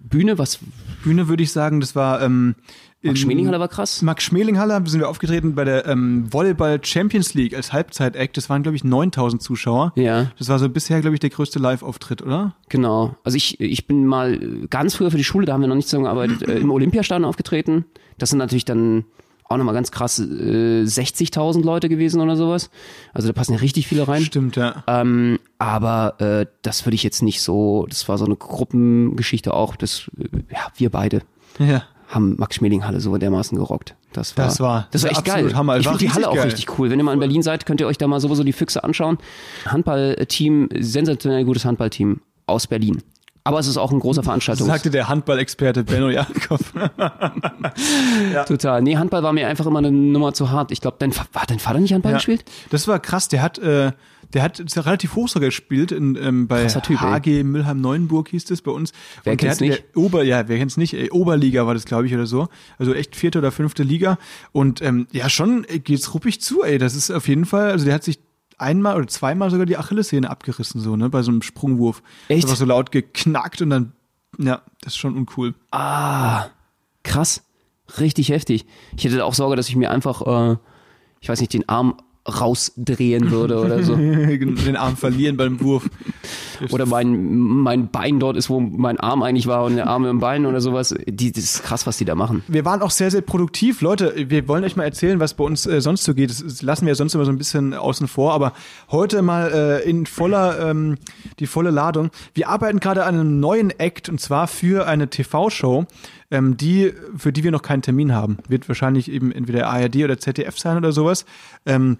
Bühne, was Bühne würde ich sagen, das war ähm, Max Schmelinghalle war krass. Max Schmelinghalle sind wir aufgetreten bei der ähm, Volleyball Champions League als Halbzeit-Act. Das waren, glaube ich, 9000 Zuschauer. Ja. Das war so bisher, glaube ich, der größte Live-Auftritt, oder? Genau. Also ich, ich bin mal ganz früher für die Schule, da haben wir noch nicht zusammengearbeitet, äh, im Olympiastadion aufgetreten. Das sind natürlich dann auch nochmal ganz krass äh, 60.000 Leute gewesen oder sowas. Also da passen ja richtig viele rein. Stimmt, ja. Ähm, aber äh, das würde ich jetzt nicht so, das war so eine Gruppengeschichte auch, das, äh, ja, wir beide Ja. Haben Max Schmeling-Halle so dermaßen gerockt. Das war, Das war- das war echt war geil. Hammer. Ich War finde die Halle auch geil. richtig cool. Wenn ihr mal in Berlin seid, könnt ihr euch da mal sowieso die Füchse anschauen. Handballteam, sensationell gutes Handballteam aus Berlin. Aber es ist auch ein großer Veranstaltungs... Sagte der Handballexperte Benno Jakob. *laughs* Total. Nee, Handball war mir einfach immer eine Nummer zu hart. Ich glaube, dein, hat dein Vater nicht Handball Ja. gespielt? Das war krass. Der hat, äh, der hat ist ja relativ hoch sogar gespielt in, ähm, bei Typ, ey. HG Mülheim-Neuenburg hieß das bei uns. Wer Und der kennt's hatte nicht? Der Ober, ja, wer kennt's nicht? Ey, Oberliga war das, glaube ich, oder so. Also echt vierte oder fünfte Liga. Und ähm, ja, schon ey, geht's ruppig zu, ey. Das ist auf jeden Fall, also der hat sich einmal oder zweimal sogar die Achillessehne abgerissen, so, ne, bei so einem Sprungwurf. Echt? Das war so laut geknackt und dann, ja, das ist schon uncool. Ah, krass. Richtig heftig. Ich hätte auch Sorge, dass ich mir einfach, äh, ich weiß nicht, den Arm rausdrehen würde oder so. *laughs* Den Arm verlieren beim Wurf. Oder mein, mein Bein dort ist, wo mein Arm eigentlich war und der Arm im Bein oder sowas. Die, das ist krass, was die da machen. Wir waren auch sehr, sehr produktiv. Leute, wir wollen euch mal erzählen, was bei uns äh, sonst so geht. Das, das lassen wir sonst immer so ein bisschen außen vor, aber heute mal äh, in voller, ähm, die volle Ladung. Wir arbeiten gerade an einem neuen Act und zwar für eine TV-Show, ähm, die, für die wir noch keinen Termin haben. Wird wahrscheinlich eben entweder ARD oder ZDF sein oder sowas. Ähm,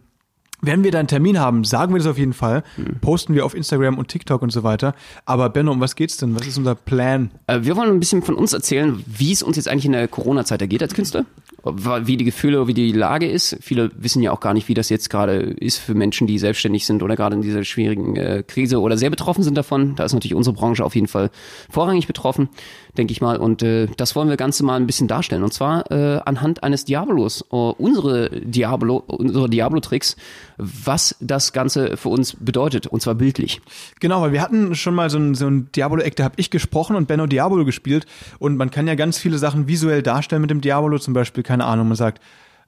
wenn wir da einen Termin haben, sagen wir das auf jeden Fall. Posten wir auf Instagram und TikTok und so weiter. Aber Benno, um was geht's denn? Was ist unser Plan? Äh, wir wollen ein bisschen von uns erzählen, wie es uns jetzt eigentlich in der Corona-Zeit ergeht als Künstler. Wie die Gefühle, wie die Lage ist. Viele wissen ja auch gar nicht, wie das jetzt gerade ist für Menschen, die selbstständig sind oder gerade in dieser schwierigen äh, Krise oder sehr betroffen sind davon. Da ist natürlich unsere Branche auf jeden Fall vorrangig betroffen, denke ich mal. Und äh, das wollen wir ganz mal ein bisschen darstellen. Und zwar äh, anhand eines Diabolos. Äh, unsere Diabolo, unsere Diablo-Tricks, was das Ganze für uns bedeutet. Und zwar bildlich. Genau, weil wir hatten schon mal so ein, so ein Diabolo-Eck, da habe ich gesprochen und Benno Diabolo gespielt. Und man kann ja ganz viele Sachen visuell darstellen mit dem Diabolo. Zum Beispiel, keine Ahnung, man sagt,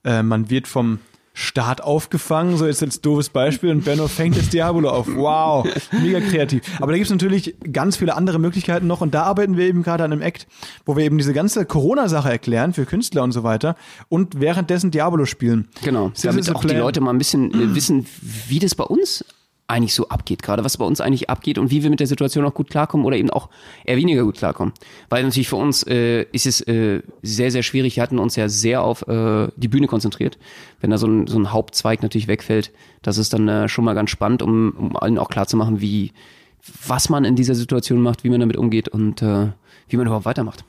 äh, man wird vom Start aufgefangen, so jetzt als doofes Beispiel und Benno fängt das Diabolo auf. Wow, mega kreativ. Aber da gibt's natürlich ganz viele andere Möglichkeiten noch und da arbeiten wir eben gerade an einem Act, wo wir eben diese ganze Corona-Sache erklären für Künstler und so weiter und währenddessen Diabolo spielen. Genau, Das damit auch die. Leute mal ein bisschen äh, wissen, wie das bei uns eigentlich so abgeht gerade, was bei uns eigentlich abgeht und wie wir mit der Situation auch gut klarkommen oder eben auch eher weniger gut klarkommen. Weil natürlich für uns äh, ist es äh, sehr, sehr schwierig. Wir hatten uns ja sehr auf äh, die Bühne konzentriert. Wenn da so ein, so ein Hauptzweig natürlich wegfällt, das ist dann äh, schon mal ganz spannend, um, um allen auch klarzumachen, wie was man in dieser Situation macht, wie man damit umgeht und äh, wie man überhaupt weitermacht.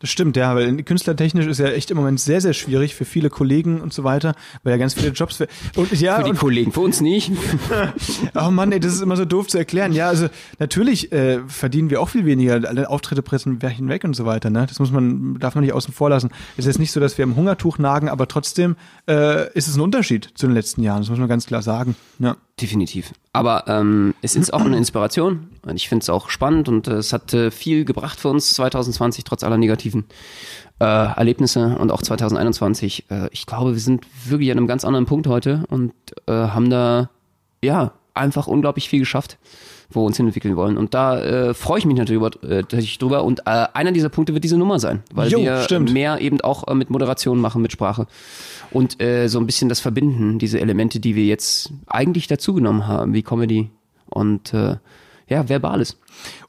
Das stimmt, ja, weil künstlertechnisch ist ja echt im Moment sehr, sehr schwierig für viele Kollegen und so weiter, weil ja ganz viele Jobs und ja Für die und, Kollegen, für uns nicht. *laughs* oh Mann, ey, das ist immer so doof zu erklären. Ja, also natürlich äh, verdienen wir auch viel weniger, alle Auftritte pressen hinweg und so weiter, ne? Das muss man darf man nicht außen vor lassen. Es ist jetzt nicht so, dass wir im Hungertuch nagen, aber trotzdem äh, ist es ein Unterschied zu den letzten Jahren, das muss man ganz klar sagen. Ja. Definitiv. Aber ähm, es ist auch eine Inspiration und ich finde es auch spannend und äh, es hat äh, viel gebracht für uns 2020, trotz aller negativen äh, Erlebnisse und auch 2021. Äh, ich glaube, wir sind wirklich an einem ganz anderen Punkt heute und äh, haben da ja einfach unglaublich viel geschafft, wo wir uns hinentwickeln wollen. Und da äh, freue ich mich natürlich drüber, äh, drüber. Und äh, einer dieser Punkte wird diese Nummer sein, weil Jo, wir stimmt. mehr eben auch äh, mit Moderation machen, mit Sprache und äh, so ein bisschen das Verbinden, diese Elemente, die wir jetzt eigentlich dazugenommen haben, wie Comedy und äh, ja, Verbales.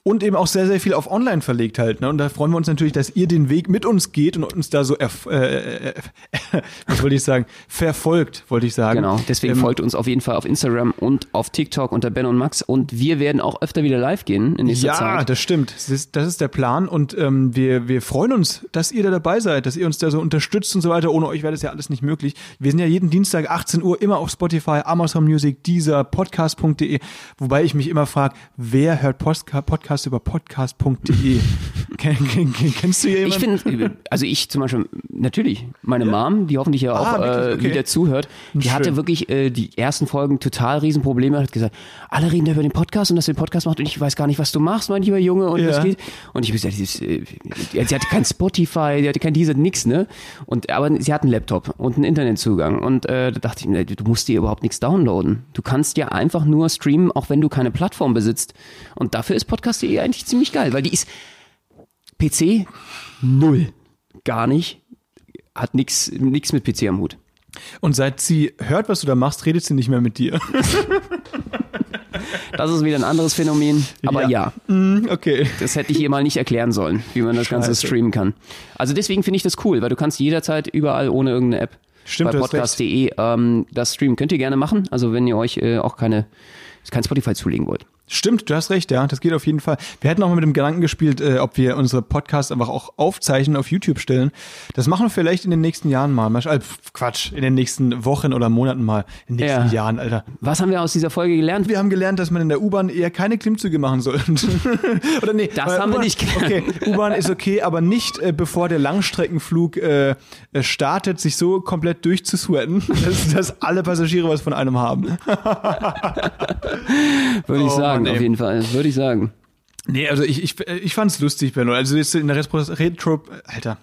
Und eben auch sehr, sehr viel auf online verlegt halt. Ne? Und da freuen wir uns natürlich, dass ihr den Weg mit uns geht und uns da so, erf- äh, äh, äh, *laughs* was wollte ich sagen, verfolgt, wollte ich sagen. Genau, deswegen Ähm, folgt uns auf jeden Fall auf Instagram und auf TikTok unter Ben und Max und wir werden auch öfter wieder live gehen in nächster Ja, Zeit. das stimmt. Das ist, das ist der Plan und ähm, wir, wir freuen uns, dass ihr da dabei seid, dass ihr uns da so unterstützt und so weiter. Ohne euch wäre das ja alles nicht möglich. Wir sind ja jeden Dienstag 18 Uhr immer auf Spotify, Amazon Music, Deezer, Podcast.de, wobei ich mich immer frage, wer hört Postka Podcast über Podcast.de? *laughs* Ken, ken, ken, kennst du Ich jemanden? finde, also ich zum Beispiel, natürlich, meine Mom, die hoffentlich ja auch Ah, wirklich? äh, Okay. wieder zuhört, die Schön. hatte wirklich äh, die ersten Folgen total Riesenprobleme, hat gesagt, alle reden da über den Podcast und dass du den Podcast machst und ich weiß gar nicht, was du machst, mein lieber Junge, und Ja. geht. Und ich habe gesagt, äh, sie hatte kein Spotify, sie hatte kein Deezer, nix, ne? Und, aber sie hat einen Laptop und einen Internetzugang und äh, da dachte ich du musst dir überhaupt nichts downloaden. Du kannst ja einfach nur streamen, auch wenn du keine Plattform besitzt. Und dafür ist Podcast.de eigentlich ziemlich geil, weil die ist PC null. Gar nicht. Hat nix, nix mit PC am Hut. Und seit sie hört, was du da machst, redet sie nicht mehr mit dir. *laughs* Das ist wieder ein anderes Phänomen. Aber Ja. ja, Hm, okay. das hätte ich ihr mal nicht erklären sollen, wie man das Ganze Scheiße. streamen kann. Also deswegen finde ich das cool, weil du kannst jederzeit überall ohne irgendeine App Stimmt, bei podcast.de ähm, das streamen. Könnt ihr gerne machen. Also wenn ihr euch äh, auch keine kein Spotify zulegen wollt. Stimmt, du hast recht, ja, das geht auf jeden Fall. Wir hätten auch mal mit dem Gedanken gespielt, äh, ob wir unsere Podcasts einfach auch aufzeichnen, auf YouTube stellen. Das machen wir vielleicht in den nächsten Jahren mal. äh, Quatsch, in den nächsten Wochen oder Monaten mal. In den nächsten Ja. Jahren, Alter. Was haben wir aus dieser Folge gelernt? Wir haben gelernt, dass man in der U-Bahn eher keine Klimmzüge machen soll. *laughs* oder nee, Das haben wir nicht gelernt. Okay, U-Bahn ist okay, aber nicht äh, bevor der Langstreckenflug äh, äh, startet, sich so komplett durchzusweaten, *laughs* dass, dass alle Passagiere was von einem haben. *laughs* Würde ich Oh, sagen, Mann, ey. auf jeden Fall. Würde ich sagen. Nee, also ich, ich, ich fand's lustig, Benno. Also jetzt in der Retro, Alter.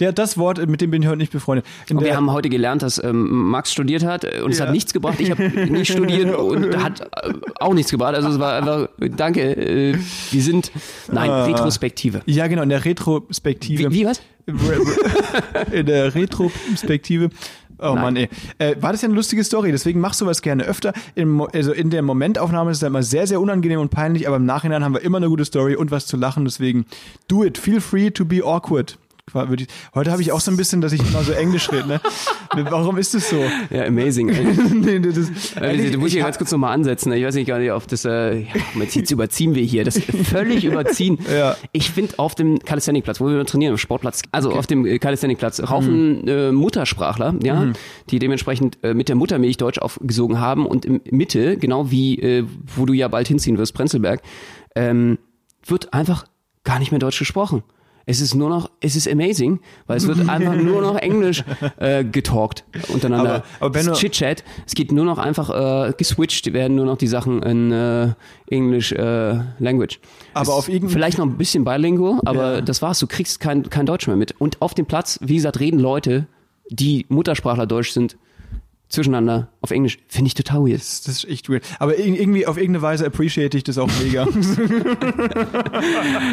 Der, das Wort, mit dem bin ich heute nicht befreundet. Wir haben heute gelernt, dass ähm, Max studiert hat und es Ja. hat nichts gebracht. Ich habe *laughs* nicht studiert und hat äh, auch nichts gebracht. Also es war einfach, danke, äh, wir sind, nein, Ah. Retrospektive. ja, genau, in der Retrospektive. Wie, wie was? in der Retrospektive. Oh Nein. Mann, ey. Äh, war das ja eine lustige Story, deswegen machst du was gerne öfter. Im, Mo- also in der Momentaufnahme ist es immer sehr, sehr unangenehm und peinlich, aber im Nachhinein haben wir immer eine gute Story und was zu lachen, deswegen do it. Feel free to be awkward. Würde ich- Heute habe ich auch so ein bisschen, dass ich immer so Englisch rede, ne? *laughs* Warum ist das so? Ja, amazing. *laughs* Nee, das, Äh, du musst hier ganz kurz nochmal ansetzen. ne? Ich weiß nicht gar nicht, ob das, äh, ja, jetzt, überziehen wir hier. Das völlig *laughs* überziehen. Ja. Ich finde auf dem Calisthenic-Platz, wo wir trainieren, im Sportplatz, also auf dem äh, Calisthenic-Platz, Mhm. raufen äh, Muttersprachler, ja, die dementsprechend äh, mit der Muttermilch Deutsch aufgesogen haben und in Mitte, genau wie, äh, wo du ja bald hinziehen wirst, Prenzlberg, ähm, wird einfach gar nicht mehr Deutsch gesprochen. Es ist nur noch, es ist amazing, weil es wird *laughs* einfach nur noch Englisch äh, getalkt untereinander. Aber- aber Benno- Chit-Chat. Es geht nur noch einfach äh, geswitcht, werden nur noch die Sachen in äh, English äh, Language. Aber Es auf irgendein- Vielleicht noch ein bisschen bilingual, aber Ja. das war's. Du kriegst kein, kein Deutsch mehr mit. Und auf dem Platz, wie gesagt, reden Leute, die Muttersprachler Deutsch sind, zwischeneinander auf Englisch. Finde ich total weird. Das ist echt weird. Aber ir- irgendwie auf irgendeine Weise appreciate ich das auch mega. *laughs*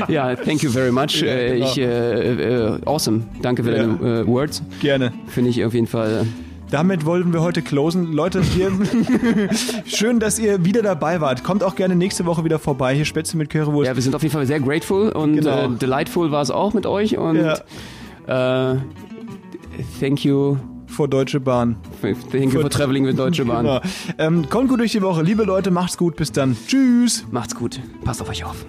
Ja, thank you very much. Ja, äh, genau. ich, äh, äh, awesome. Danke für Ja. deine äh, Words. Gerne. Finde ich auf jeden Fall. Damit wollten wir heute closen. Leute, wir *laughs* *laughs* schön, dass ihr wieder dabei wart. Kommt auch gerne nächste Woche wieder vorbei. Hier Spätzle mit Currywurst. Ja, wir sind auf jeden Fall sehr grateful und Genau. äh, delightful war es auch mit euch und äh, thank you, vor Deutsche Bahn. Thank you for traveling with Deutsche Bahn. genau. Ähm, kommt gut durch die Woche. Liebe Leute, macht's gut. Bis dann. Tschüss. Macht's gut. Passt auf euch auf.